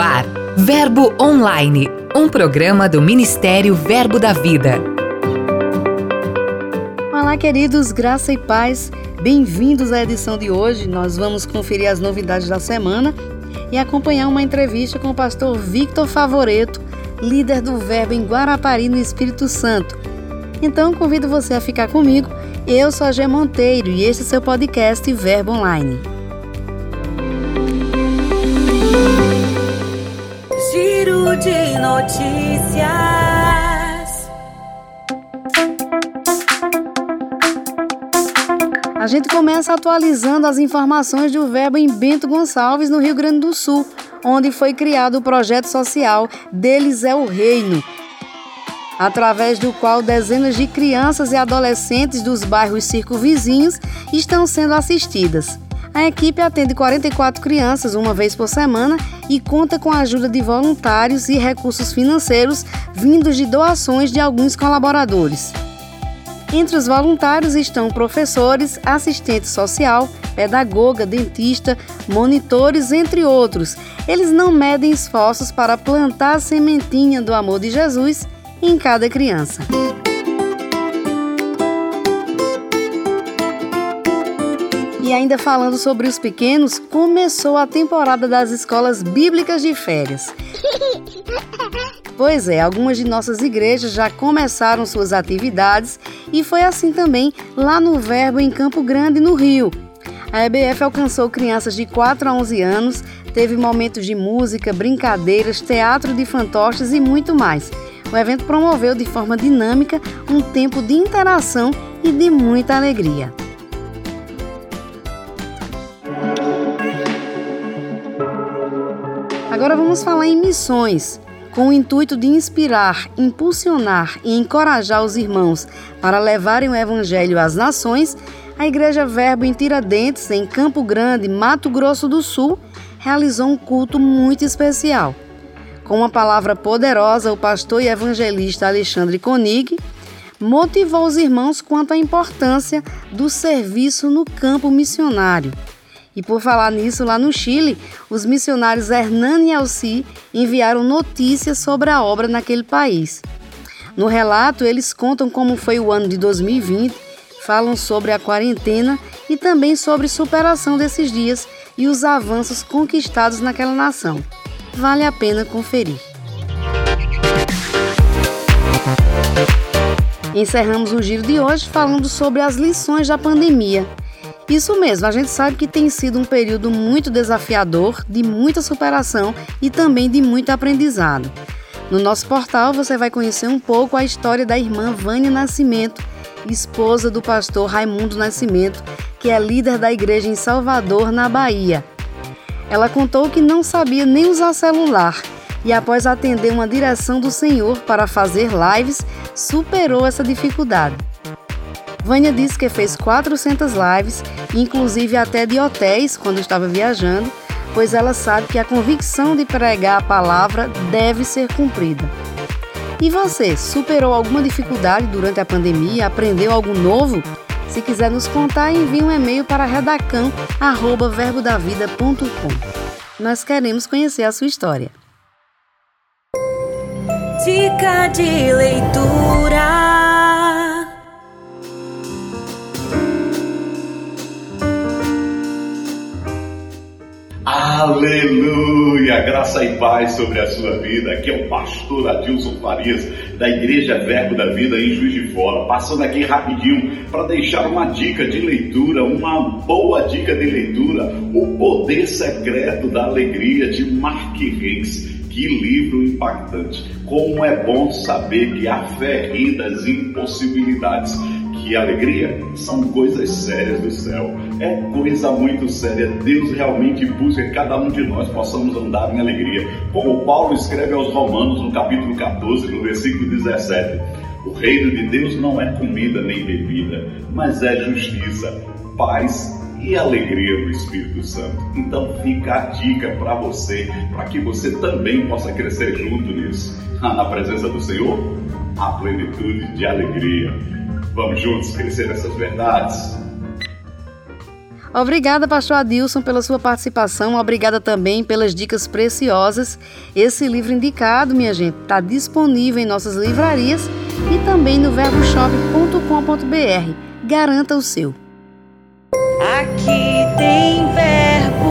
ar, Verbo Online, um programa do Ministério Verbo da Vida. Olá, queridos, graça e paz. Bem-vindos à edição de hoje. Nós vamos conferir as novidades da semana e acompanhar uma entrevista com o pastor Victor Favoreto, líder do Verbo em Guarapari, no Espírito Santo. Então, convido você a ficar comigo. Eu sou a Gê Monteiro e este é seu podcast Verbo Online. De notícias. A gente começa atualizando as informações do Verbo em Bento Gonçalves, no Rio Grande do Sul, onde foi criado o projeto social Deles é o Reino, através do qual dezenas de crianças e adolescentes dos bairros circunvizinhos estão sendo assistidas. A equipe atende 44 crianças uma vez por semana e conta com a ajuda de voluntários e recursos financeiros vindos de doações de alguns colaboradores. Entre os voluntários estão professores, assistente social, pedagoga, dentista, monitores, entre outros. Eles não medem esforços para plantar a sementinha do amor de Jesus em cada criança. E ainda falando sobre os pequenos, começou a temporada das escolas bíblicas de férias. Pois é, algumas de nossas igrejas já começaram suas atividades e foi assim também lá no Verbo em Campo Grande, no Rio. A EBF alcançou crianças de 4 a 11 anos, teve momentos de música, brincadeiras, teatro de fantoches e muito mais. O evento promoveu de forma dinâmica um tempo de interação e de muita alegria. Agora vamos falar em missões. Com o intuito de inspirar, impulsionar e encorajar os irmãos para levarem o Evangelho às nações, a Igreja Verbo em Tiradentes, em Campo Grande, Mato Grosso do Sul, realizou um culto muito especial. Com uma palavra poderosa, o pastor e evangelista Alexandre Konig motivou os irmãos quanto à importância do serviço no campo missionário e por falar nisso, lá no Chile, os missionários Hernani e Alci enviaram notícias sobre a obra naquele país. No relato, eles contam como foi o ano de 2020, falam sobre a quarentena e também sobre superação desses dias e os avanços conquistados naquela nação. Vale a pena conferir. Encerramos o giro de hoje falando sobre as lições da pandemia isso mesmo, a gente sabe que tem sido um período muito desafiador, de muita superação e também de muito aprendizado. No nosso portal você vai conhecer um pouco a história da irmã Vânia Nascimento, esposa do pastor Raimundo Nascimento, que é líder da igreja em Salvador, na Bahia. Ela contou que não sabia nem usar celular e, após atender uma direção do Senhor para fazer lives, superou essa dificuldade. Vânia disse que fez 400 lives, inclusive até de hotéis quando estava viajando, pois ela sabe que a convicção de pregar a palavra deve ser cumprida. E você, superou alguma dificuldade durante a pandemia? Aprendeu algo novo? Se quiser nos contar, envie um e-mail para redacão@verbodavida.com. Nós queremos conhecer a sua história. Dica de leitura. Aleluia! Graça e paz sobre a sua vida. Aqui é o pastor Adilson Farias, da Igreja Verbo da Vida em Juiz de Fora, passando aqui rapidinho para deixar uma dica de leitura, uma boa dica de leitura, O Poder Secreto da Alegria de Mark Reis. Que livro impactante! Como é bom saber que a fé ri das impossibilidades que alegria são coisas sérias do céu. É coisa muito séria. Deus realmente busca que cada um de nós possamos andar em alegria. Como Paulo escreve aos Romanos no capítulo 14, no versículo 17. O reino de Deus não é comida nem bebida, mas é justiça, paz e alegria do Espírito Santo. Então fica a dica para você, para que você também possa crescer junto nisso. Na presença do Senhor, a plenitude de alegria. Vamos juntos crescer nessas verdades? Obrigada, pastor Adilson, pela sua participação. Obrigada também pelas dicas preciosas. Esse livro indicado, minha gente, está disponível em nossas livrarias e também no verboshop.com.br. Garanta o seu. Aqui tem verbo.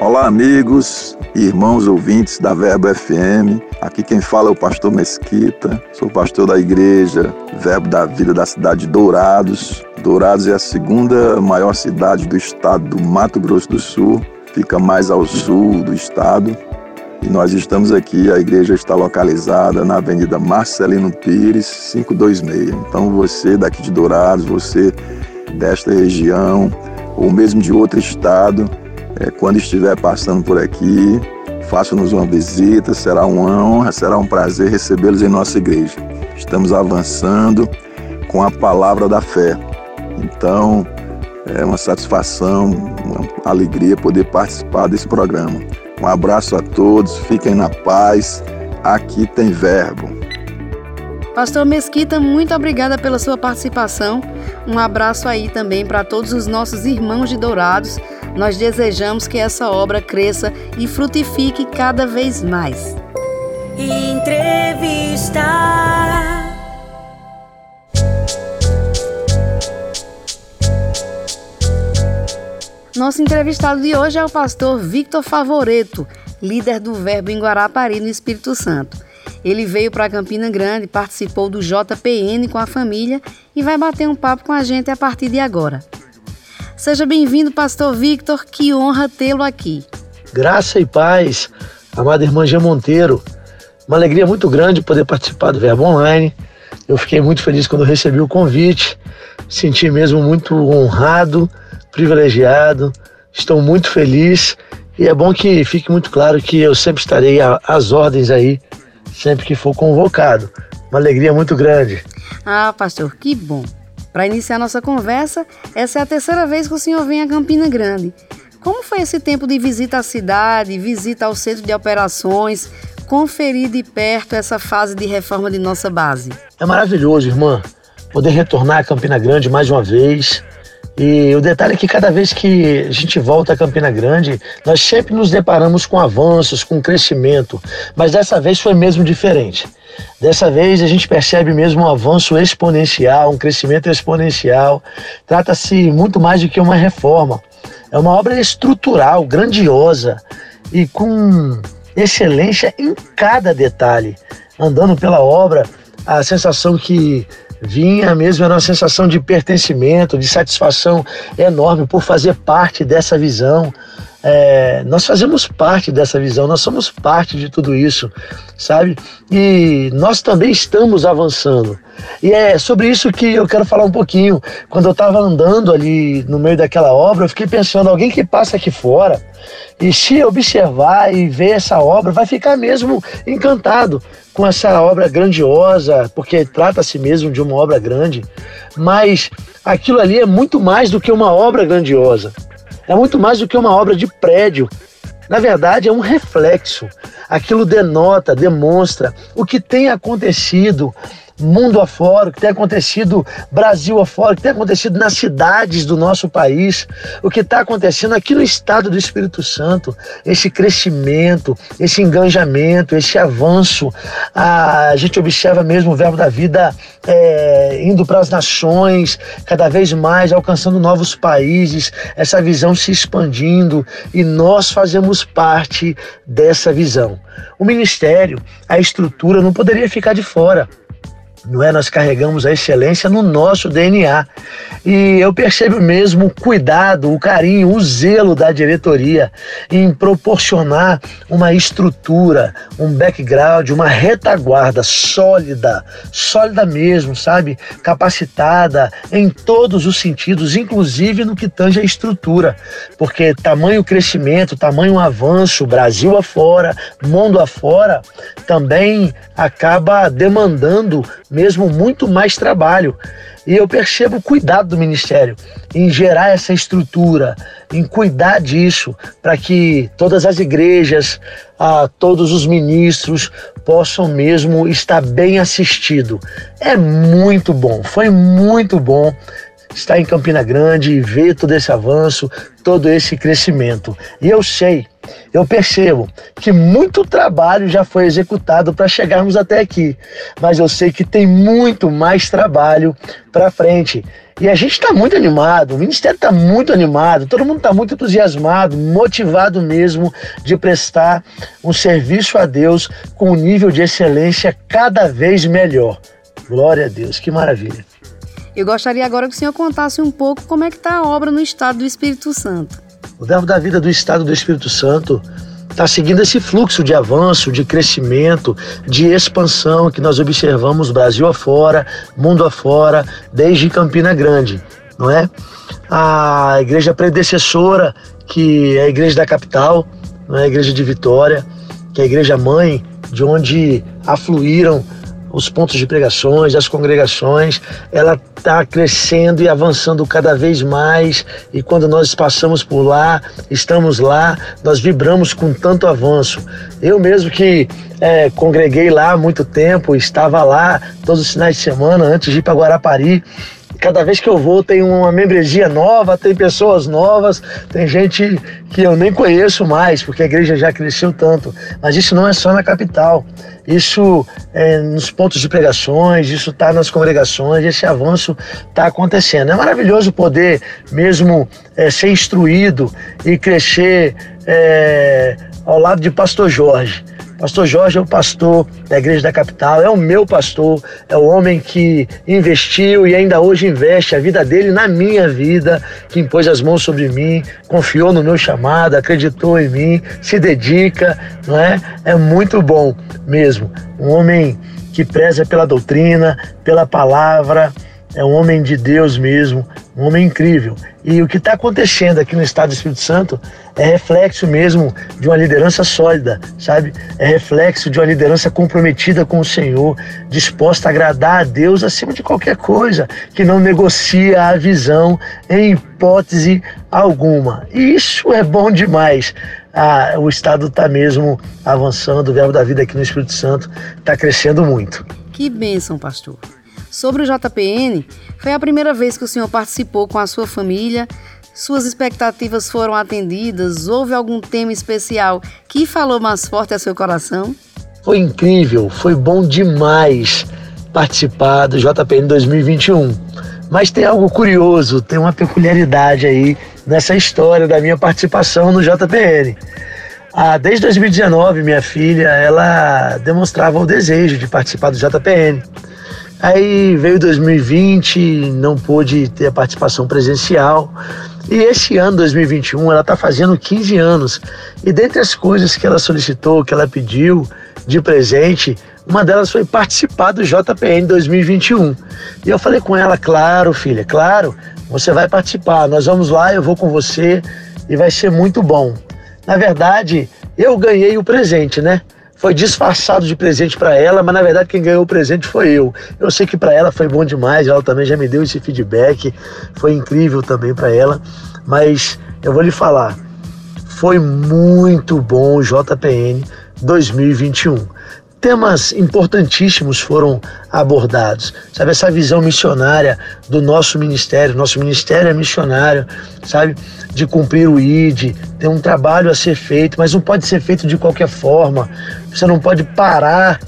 Olá, amigos irmãos ouvintes da Verbo FM. Aqui quem fala é o pastor Mesquita. Sou pastor da igreja Verbo da Vida da cidade de Dourados. Dourados é a segunda maior cidade do estado do Mato Grosso do Sul. Fica mais ao sul do estado. E nós estamos aqui, a igreja está localizada na Avenida Marcelino Pires, 526. Então você daqui de Dourados, você desta região, ou mesmo de outro estado, é, quando estiver passando por aqui, faça-nos uma visita, será uma honra, será um prazer recebê-los em nossa igreja. Estamos avançando com a palavra da fé. Então, é uma satisfação, uma alegria poder participar desse programa. Um abraço a todos, fiquem na paz. Aqui tem verbo. Pastor Mesquita, muito obrigada pela sua participação. Um abraço aí também para todos os nossos irmãos de Dourados. Nós desejamos que essa obra cresça e frutifique cada vez mais. Entrevista. Nosso entrevistado de hoje é o pastor Victor Favoreto, líder do Verbo em Guarapari, no Espírito Santo. Ele veio para Campina Grande, participou do JPN com a família e vai bater um papo com a gente a partir de agora. Seja bem-vindo, pastor Victor, que honra tê-lo aqui. Graça e paz, amada irmã Gia Monteiro. Uma alegria muito grande poder participar do Verbo Online. Eu fiquei muito feliz quando recebi o convite, senti mesmo muito honrado privilegiado, estou muito feliz e é bom que fique muito claro que eu sempre estarei às ordens aí, sempre que for convocado. Uma alegria muito grande. Ah, pastor, que bom. Para iniciar nossa conversa, essa é a terceira vez que o senhor vem a Campina Grande. Como foi esse tempo de visita à cidade, visita ao centro de operações, conferir de perto essa fase de reforma de nossa base? É maravilhoso, irmã, poder retornar a Campina Grande mais uma vez e o detalhe é que cada vez que a gente volta a Campina Grande, nós sempre nos deparamos com avanços, com crescimento, mas dessa vez foi mesmo diferente. Dessa vez a gente percebe mesmo um avanço exponencial, um crescimento exponencial. Trata-se muito mais do que uma reforma. É uma obra estrutural, grandiosa e com excelência em cada detalhe. Andando pela obra, a sensação que vinha mesmo, era uma sensação de pertencimento, de satisfação enorme por fazer parte dessa visão. É, nós fazemos parte dessa visão, nós somos parte de tudo isso, sabe? E nós também estamos avançando. E é sobre isso que eu quero falar um pouquinho. Quando eu estava andando ali no meio daquela obra, eu fiquei pensando: alguém que passa aqui fora e se observar e ver essa obra, vai ficar mesmo encantado com essa obra grandiosa, porque trata-se mesmo de uma obra grande. Mas aquilo ali é muito mais do que uma obra grandiosa. É muito mais do que uma obra de prédio. Na verdade, é um reflexo. Aquilo denota, demonstra o que tem acontecido mundo afora, o que tem acontecido Brasil afora, o que tem acontecido nas cidades do nosso país, o que está acontecendo aqui no estado do Espírito Santo, esse crescimento, esse engajamento, esse avanço. A, gente observa mesmo o verbo da vida é, indo para as nações, cada vez mais, alcançando novos países, essa visão se expandindo e nós fazemos parte dessa visão. O ministério, a estrutura não poderia ficar de fora não é? Nós carregamos a excelência no nosso DNA. E eu percebo mesmo o cuidado, o carinho, o zelo da diretoria em proporcionar uma estrutura, um background, uma retaguarda sólida, sólida mesmo, sabe? Capacitada em todos os sentidos, inclusive no que tange a estrutura. Porque tamanho crescimento, tamanho avanço, Brasil afora, mundo afora, também acaba demandando mesmo muito mais trabalho. E eu percebo o cuidado do ministério em gerar essa estrutura, em cuidar disso, para que todas as igrejas, a todos os ministros possam mesmo estar bem assistidos. É muito bom, foi muito bom estar em Campina Grande e ver todo esse avanço, todo esse crescimento. E eu sei, eu percebo que muito trabalho já foi executado para chegarmos até aqui, mas eu sei que tem muito mais trabalho para frente. E a gente está muito animado, o Ministério está muito animado, todo mundo está muito entusiasmado, motivado mesmo de prestar um serviço a Deus com um nível de excelência cada vez melhor. Glória a Deus, que maravilha. Eu gostaria agora que o senhor contasse um pouco como é que está a obra no estado do Espírito Santo. O Verbo da Vida do Estado do Espírito Santo está seguindo esse fluxo de avanço, de crescimento, de expansão que nós observamos Brasil afora, mundo afora, desde Campina Grande, não é? A igreja predecessora, que é a igreja da capital, não é? a igreja de Vitória, que é a igreja mãe, de onde afluíram os pontos de pregações, as congregações, ela está crescendo e avançando cada vez mais. E quando nós passamos por lá, estamos lá, nós vibramos com tanto avanço. Eu mesmo que é, congreguei lá há muito tempo, estava lá todos os finais de semana antes de ir para Guarapari. Cada vez que eu vou tem uma membresia nova, tem pessoas novas, tem gente que eu nem conheço mais, porque a igreja já cresceu tanto. Mas isso não é só na capital, isso é nos pontos de pregações, isso está nas congregações, esse avanço está acontecendo. É maravilhoso poder mesmo é, ser instruído e crescer é, ao lado de Pastor Jorge. Pastor Jorge é o pastor da igreja da capital, é o meu pastor, é o homem que investiu e ainda hoje investe a vida dele na minha vida, que impôs as mãos sobre mim, confiou no meu chamado, acreditou em mim, se dedica, não é? É muito bom mesmo. Um homem que preza pela doutrina, pela palavra, é um homem de Deus mesmo, um homem incrível. E o que está acontecendo aqui no estado do Espírito Santo é reflexo mesmo de uma liderança sólida, sabe? É reflexo de uma liderança comprometida com o Senhor, disposta a agradar a Deus acima de qualquer coisa, que não negocia a visão em hipótese alguma. E isso é bom demais. Ah, o estado está mesmo avançando, o verbo da vida aqui no Espírito Santo está crescendo muito. Que bênção, pastor. Sobre o JPN, foi a primeira vez que o senhor participou com a sua família. Suas expectativas foram atendidas? Houve algum tema especial que falou mais forte a seu coração? Foi incrível, foi bom demais participar do JPN 2021. Mas tem algo curioso, tem uma peculiaridade aí nessa história da minha participação no JPN. Ah, desde 2019, minha filha, ela demonstrava o desejo de participar do JPN. Aí veio 2020, não pôde ter a participação presencial. E esse ano, 2021, ela está fazendo 15 anos. E dentre as coisas que ela solicitou, que ela pediu de presente, uma delas foi participar do JPN 2021. E eu falei com ela, claro, filha, claro, você vai participar. Nós vamos lá, eu vou com você e vai ser muito bom. Na verdade, eu ganhei o presente, né? Foi disfarçado de presente para ela, mas na verdade quem ganhou o presente foi eu. Eu sei que para ela foi bom demais, ela também já me deu esse feedback, foi incrível também para ela, mas eu vou lhe falar, foi muito bom o JPN 2021 temas importantíssimos foram abordados. Sabe, essa visão missionária do nosso ministério, nosso ministério é missionário, sabe, de cumprir o ID, tem um trabalho a ser feito, mas não pode ser feito de qualquer forma. Você não pode parar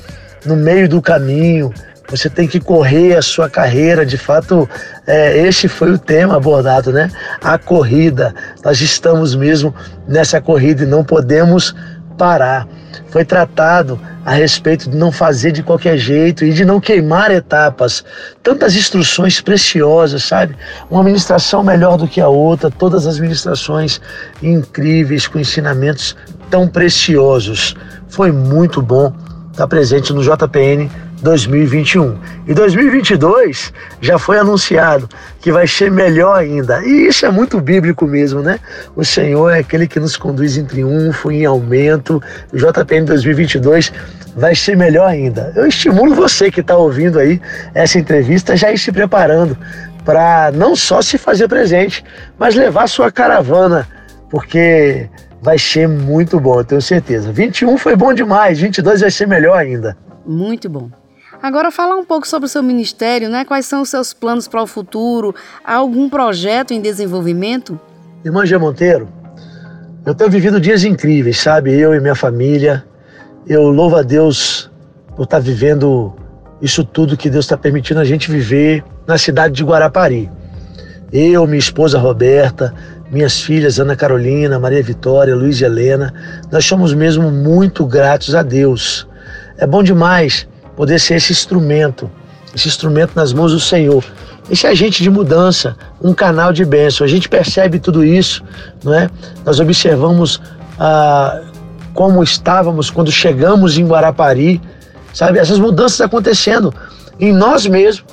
no meio do caminho. Você tem que correr a sua carreira. De fato, é, este foi o tema abordado, né? A corrida. Nós estamos mesmo nessa corrida e não podemos parar. Foi tratado a respeito de não fazer de qualquer jeito e de não queimar etapas. Tantas instruções preciosas, sabe? Uma ministração melhor do que a outra, todas as ministrações incríveis, com ensinamentos tão preciosos. Foi muito bom estar presente no JPN 2021. E 2022 já foi anunciado que vai ser melhor ainda. E isso é muito bíblico mesmo, né? O Senhor é aquele que nos conduz em triunfo, em aumento. O JPM 2022 vai ser melhor ainda. Eu estimulo você que está ouvindo aí essa entrevista já ir se preparando para não só se fazer presente, mas levar sua caravana, porque vai ser muito bom, eu tenho certeza. 21 foi bom demais, 22 vai ser melhor ainda. Muito bom. Agora falar um pouco sobre o seu ministério, né? Quais são os seus planos para o futuro? Há algum projeto em desenvolvimento? Irmã Gia Monteiro, eu tenho vivido dias incríveis, sabe? Eu e minha família. Eu louvo a Deus por estar vivendo isso tudo que Deus está permitindo a gente viver na cidade de Guarapari. Eu, minha esposa Roberta, minhas filhas Ana Carolina, Maria Vitória, Luiz e Helena, nós somos mesmo muito gratos a Deus. É bom demais poder ser esse instrumento, esse instrumento nas mãos do Senhor, esse agente de mudança, um canal de bênção. A gente percebe tudo isso, não é? Nós observamos ah, como estávamos quando chegamos em Guarapari, sabe? Essas mudanças acontecendo em nós mesmos,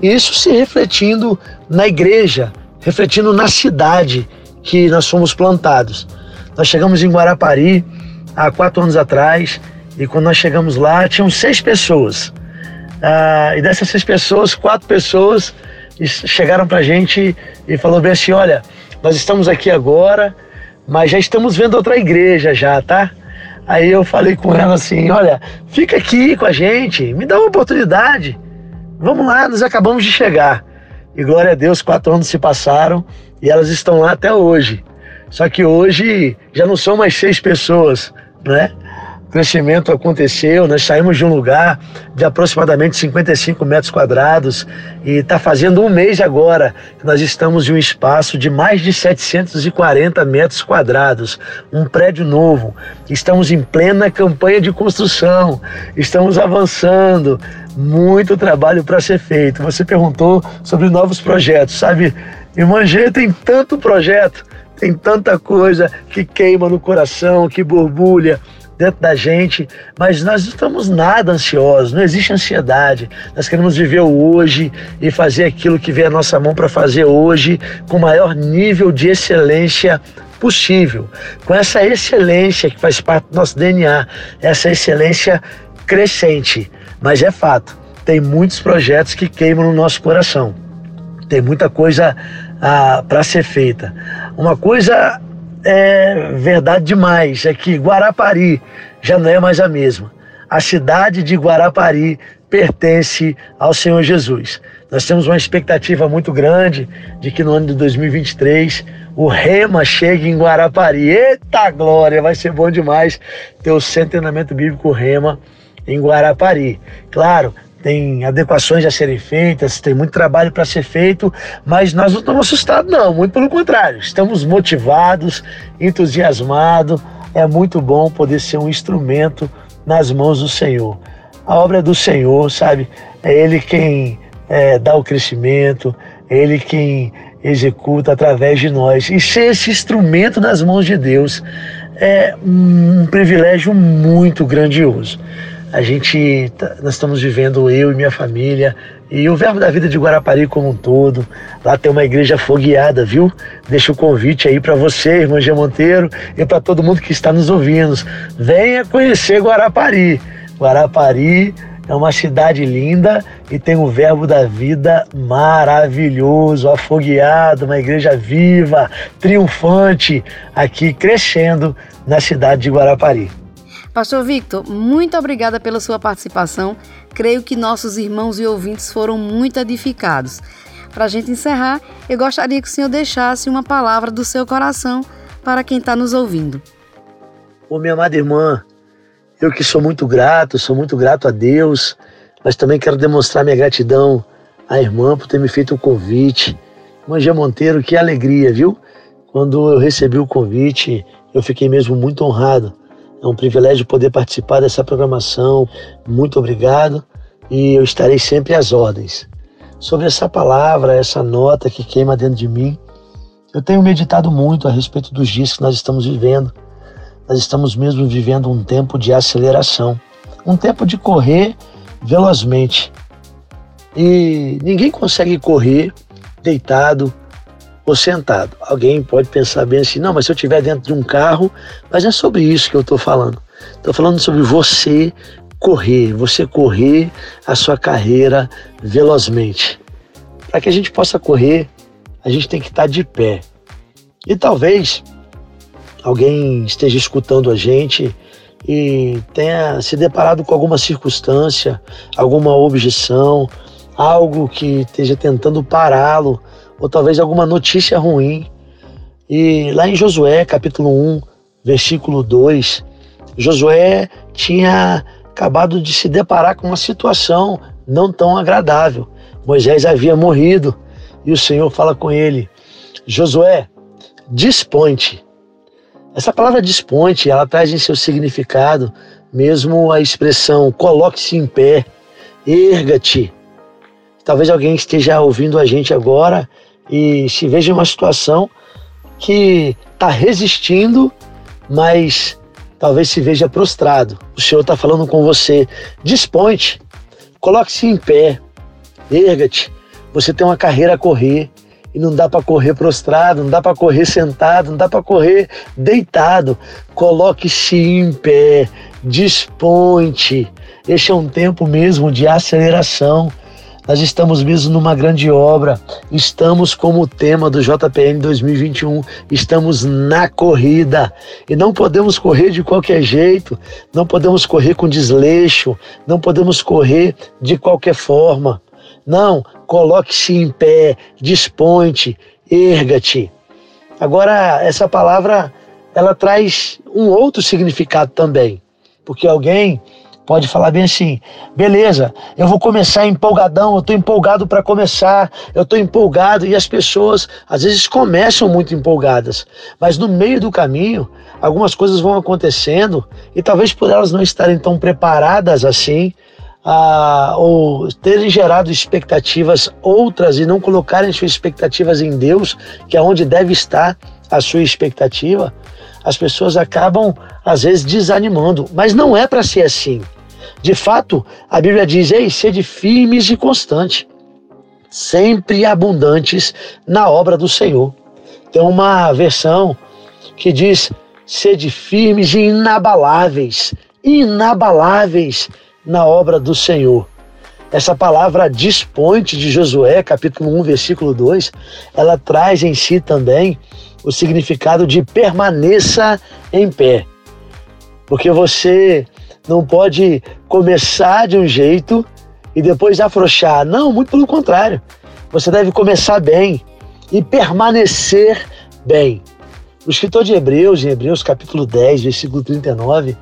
isso se refletindo na igreja, refletindo na cidade que nós fomos plantados. Nós chegamos em Guarapari há quatro anos atrás e quando nós chegamos lá, tinham seis pessoas. Ah, e dessas seis pessoas, quatro pessoas chegaram para a gente e falou bem assim, olha, nós estamos aqui agora, mas já estamos vendo outra igreja já, tá? Aí eu falei com ela assim, olha, fica aqui com a gente, me dá uma oportunidade. Vamos lá, nós acabamos de chegar. E glória a Deus, quatro anos se passaram e elas estão lá até hoje. Só que hoje já não são mais seis pessoas, né? Crescimento aconteceu, nós saímos de um lugar de aproximadamente 55 metros quadrados e está fazendo um mês agora que nós estamos em um espaço de mais de 740 metros quadrados, um prédio novo. Estamos em plena campanha de construção, estamos avançando, muito trabalho para ser feito. Você perguntou sobre novos projetos, sabe? G tem tanto projeto, tem tanta coisa que queima no coração, que borbulha dentro da gente, mas nós não estamos nada ansiosos, não existe ansiedade. Nós queremos viver o hoje e fazer aquilo que vem à nossa mão para fazer hoje com o maior nível de excelência possível. Com essa excelência que faz parte do nosso DNA, essa excelência crescente. Mas é fato, tem muitos projetos que queimam no nosso coração. Tem muita coisa ah, para ser feita. Uma coisa é verdade demais é que Guarapari já não é mais a mesma. A cidade de Guarapari pertence ao Senhor Jesus. Nós temos uma expectativa muito grande de que no ano de 2023 o Rema chegue em Guarapari. Eita glória, vai ser bom demais ter o centenamento bíblico Rema em Guarapari. Claro, tem adequações a serem feitas, tem muito trabalho para ser feito, mas nós não estamos assustados, não, muito pelo contrário, estamos motivados, entusiasmados. É muito bom poder ser um instrumento nas mãos do Senhor. A obra é do Senhor, sabe? É Ele quem é, dá o crescimento, é Ele quem executa através de nós. E ser esse instrumento nas mãos de Deus é um privilégio muito grandioso. A gente, tá, nós estamos vivendo, eu e minha família, e o Verbo da Vida de Guarapari como um todo. Lá tem uma igreja fogueada, viu? Deixa o convite aí para você, irmã Gia Monteiro, e para todo mundo que está nos ouvindo. Venha conhecer Guarapari. Guarapari é uma cidade linda e tem o Verbo da Vida maravilhoso, afogueado, uma igreja viva, triunfante, aqui crescendo na cidade de Guarapari. Pastor Victor, muito obrigada pela sua participação. Creio que nossos irmãos e ouvintes foram muito edificados. Para a gente encerrar, eu gostaria que o senhor deixasse uma palavra do seu coração para quem está nos ouvindo. Ô, minha amada irmã, eu que sou muito grato, sou muito grato a Deus, mas também quero demonstrar minha gratidão à irmã por ter me feito o convite. Gia Monteiro, que alegria, viu? Quando eu recebi o convite, eu fiquei mesmo muito honrado é um privilégio poder participar dessa programação. Muito obrigado e eu estarei sempre às ordens. Sobre essa palavra, essa nota que queima dentro de mim, eu tenho meditado muito a respeito dos dias que nós estamos vivendo. Nós estamos mesmo vivendo um tempo de aceleração, um tempo de correr velozmente. E ninguém consegue correr deitado ou sentado. Alguém pode pensar bem assim: não, mas se eu estiver dentro de um carro, mas é sobre isso que eu estou falando. Estou falando sobre você correr, você correr a sua carreira velozmente. Para que a gente possa correr, a gente tem que estar de pé. E talvez alguém esteja escutando a gente e tenha se deparado com alguma circunstância, alguma objeção, algo que esteja tentando pará-lo, ou talvez alguma notícia ruim. E lá em Josué, capítulo 1, versículo 2, Josué tinha acabado de se deparar com uma situação não tão agradável. Moisés havia morrido e o Senhor fala com ele: Josué, disponte. Essa palavra disponte, ela traz em seu significado mesmo a expressão coloque-se em pé, erga-te. Talvez alguém esteja ouvindo a gente agora e se veja em uma situação que está resistindo, mas talvez se veja prostrado. O Senhor está falando com você. Desponte, coloque-se em pé, erga-te. Você tem uma carreira a correr e não dá para correr prostrado, não dá para correr sentado, não dá para correr deitado. Coloque-se em pé, desponte. Este é um tempo mesmo de aceleração. Nós estamos mesmo numa grande obra. Estamos como o tema do JPN 2021. Estamos na corrida. E não podemos correr de qualquer jeito. Não podemos correr com desleixo. Não podemos correr de qualquer forma. Não, coloque-se em pé, desponte, erga-te. Agora, essa palavra, ela traz um outro significado também. Porque alguém pode falar bem assim: beleza, eu vou começar empolgadão, eu estou empolgado para começar, eu estou empolgado, e as pessoas às vezes começam muito empolgadas, mas no meio do caminho, algumas coisas vão acontecendo, e talvez por elas não estarem tão preparadas assim, ah, ou terem gerado expectativas outras e não colocarem suas expectativas em Deus, que é onde deve estar a sua expectativa, as pessoas acabam às vezes desanimando, mas não é para ser assim. De fato, a Bíblia diz: Ei, sede firmes e constantes, sempre abundantes na obra do Senhor. Tem uma versão que diz: sede firmes e inabaláveis, inabaláveis na obra do Senhor. Essa palavra disponte de Josué, capítulo 1, versículo 2, ela traz em si também o significado de permaneça em pé. Porque você não pode começar de um jeito e depois afrouxar. Não, muito pelo contrário. Você deve começar bem e permanecer bem. O escritor de Hebreus, em Hebreus capítulo 10, versículo 39,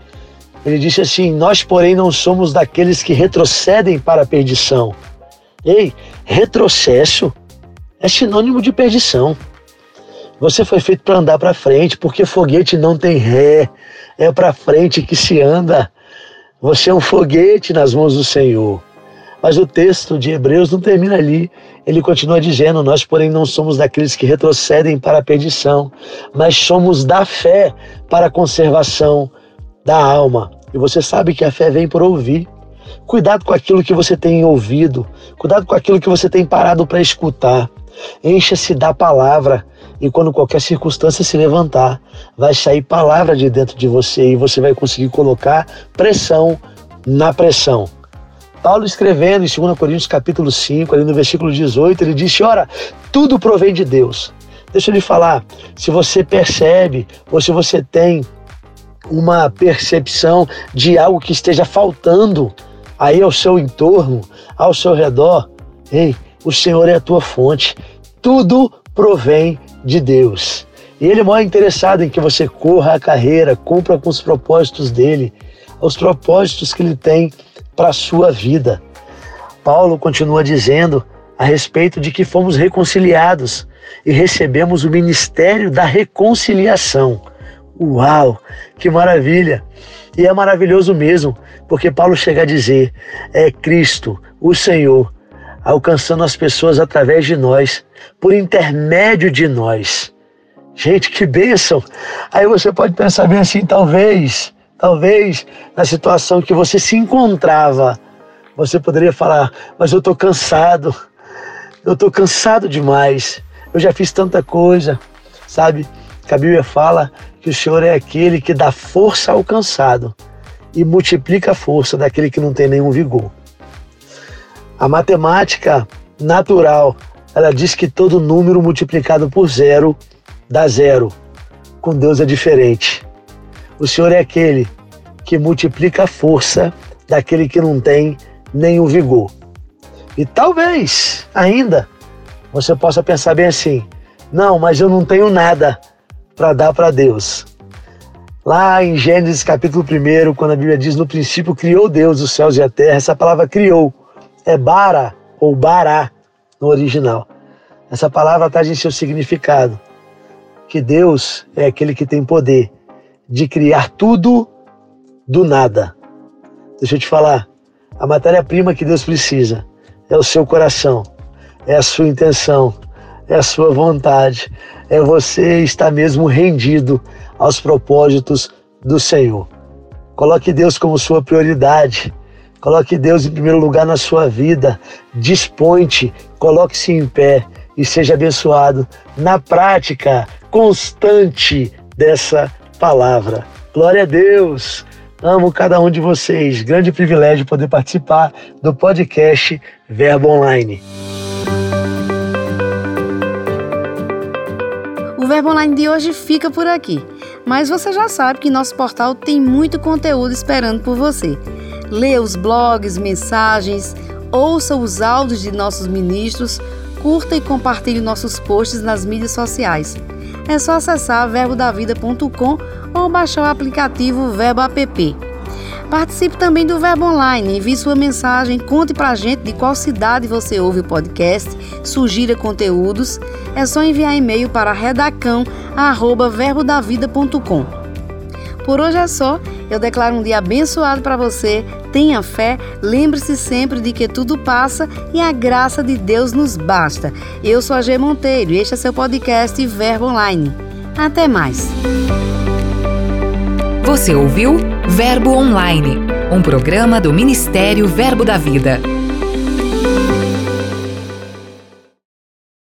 ele disse assim: Nós, porém, não somos daqueles que retrocedem para a perdição. Ei, retrocesso é sinônimo de perdição. Você foi feito para andar para frente, porque foguete não tem ré, é para frente que se anda. Você é um foguete nas mãos do Senhor. Mas o texto de Hebreus não termina ali. Ele continua dizendo: Nós, porém, não somos daqueles que retrocedem para a perdição, mas somos da fé para a conservação da alma. E você sabe que a fé vem por ouvir. Cuidado com aquilo que você tem ouvido, cuidado com aquilo que você tem parado para escutar. Encha-se da palavra e quando qualquer circunstância se levantar, vai sair palavra de dentro de você e você vai conseguir colocar pressão na pressão. Paulo escrevendo em 2 Coríntios capítulo 5, ali no versículo 18, ele disse: "Ora, tudo provém de Deus". Deixa eu lhe falar, se você percebe ou se você tem uma percepção de algo que esteja faltando aí ao seu entorno, ao seu redor, ei, o Senhor é a tua fonte. Tudo provém de Deus. E Ele é mais interessado em que você corra a carreira, cumpra com os propósitos dele, os propósitos que Ele tem para a sua vida. Paulo continua dizendo a respeito de que fomos reconciliados e recebemos o ministério da reconciliação. Uau, que maravilha! E é maravilhoso mesmo, porque Paulo chega a dizer: é Cristo, o Senhor, alcançando as pessoas através de nós, por intermédio de nós. Gente, que bênção! Aí você pode pensar bem assim, talvez, talvez na situação que você se encontrava, Você poderia falar, mas eu estou cansado, eu estou cansado demais, eu já fiz tanta coisa, sabe? Que a Bíblia fala que o Senhor é aquele que dá força ao cansado e multiplica a força daquele que não tem nenhum vigor. A matemática natural, ela diz que todo número multiplicado por zero dá zero. Com Deus é diferente. O Senhor é aquele que multiplica a força daquele que não tem nenhum vigor. E talvez ainda você possa pensar bem assim: não, mas eu não tenho nada para dar para Deus. Lá em Gênesis capítulo 1, quando a Bíblia diz no princípio criou Deus os céus e a terra, essa palavra criou é bara ou bará no original. Essa palavra traz em seu significado que Deus é aquele que tem poder de criar tudo do nada. Deixa eu te falar, a matéria-prima que Deus precisa é o seu coração, é a sua intenção, é a sua vontade, é você estar mesmo rendido aos propósitos do Senhor. Coloque Deus como sua prioridade. Coloque Deus em primeiro lugar na sua vida. Desponte, coloque-se em pé e seja abençoado na prática constante dessa palavra. Glória a Deus! Amo cada um de vocês. Grande privilégio poder participar do podcast Verbo Online. O Verbo Online de hoje fica por aqui. Mas você já sabe que nosso portal tem muito conteúdo esperando por você. Leia os blogs, mensagens, ouça os áudios de nossos ministros, curta e compartilhe nossos posts nas mídias sociais. É só acessar verbodavida.com ou baixar o aplicativo Verbo App. Participe também do Verbo Online, envie sua mensagem, conte pra gente de qual cidade você ouve o podcast, sugira conteúdos. É só enviar e-mail para redacão@verbodavida.com. Por hoje é só. Eu declaro um dia abençoado para você. Tenha fé, lembre-se sempre de que tudo passa e a graça de Deus nos basta. Eu sou a G Monteiro e este é seu podcast Verbo Online. Até mais. Você ouviu Verbo Online, um programa do Ministério Verbo da Vida.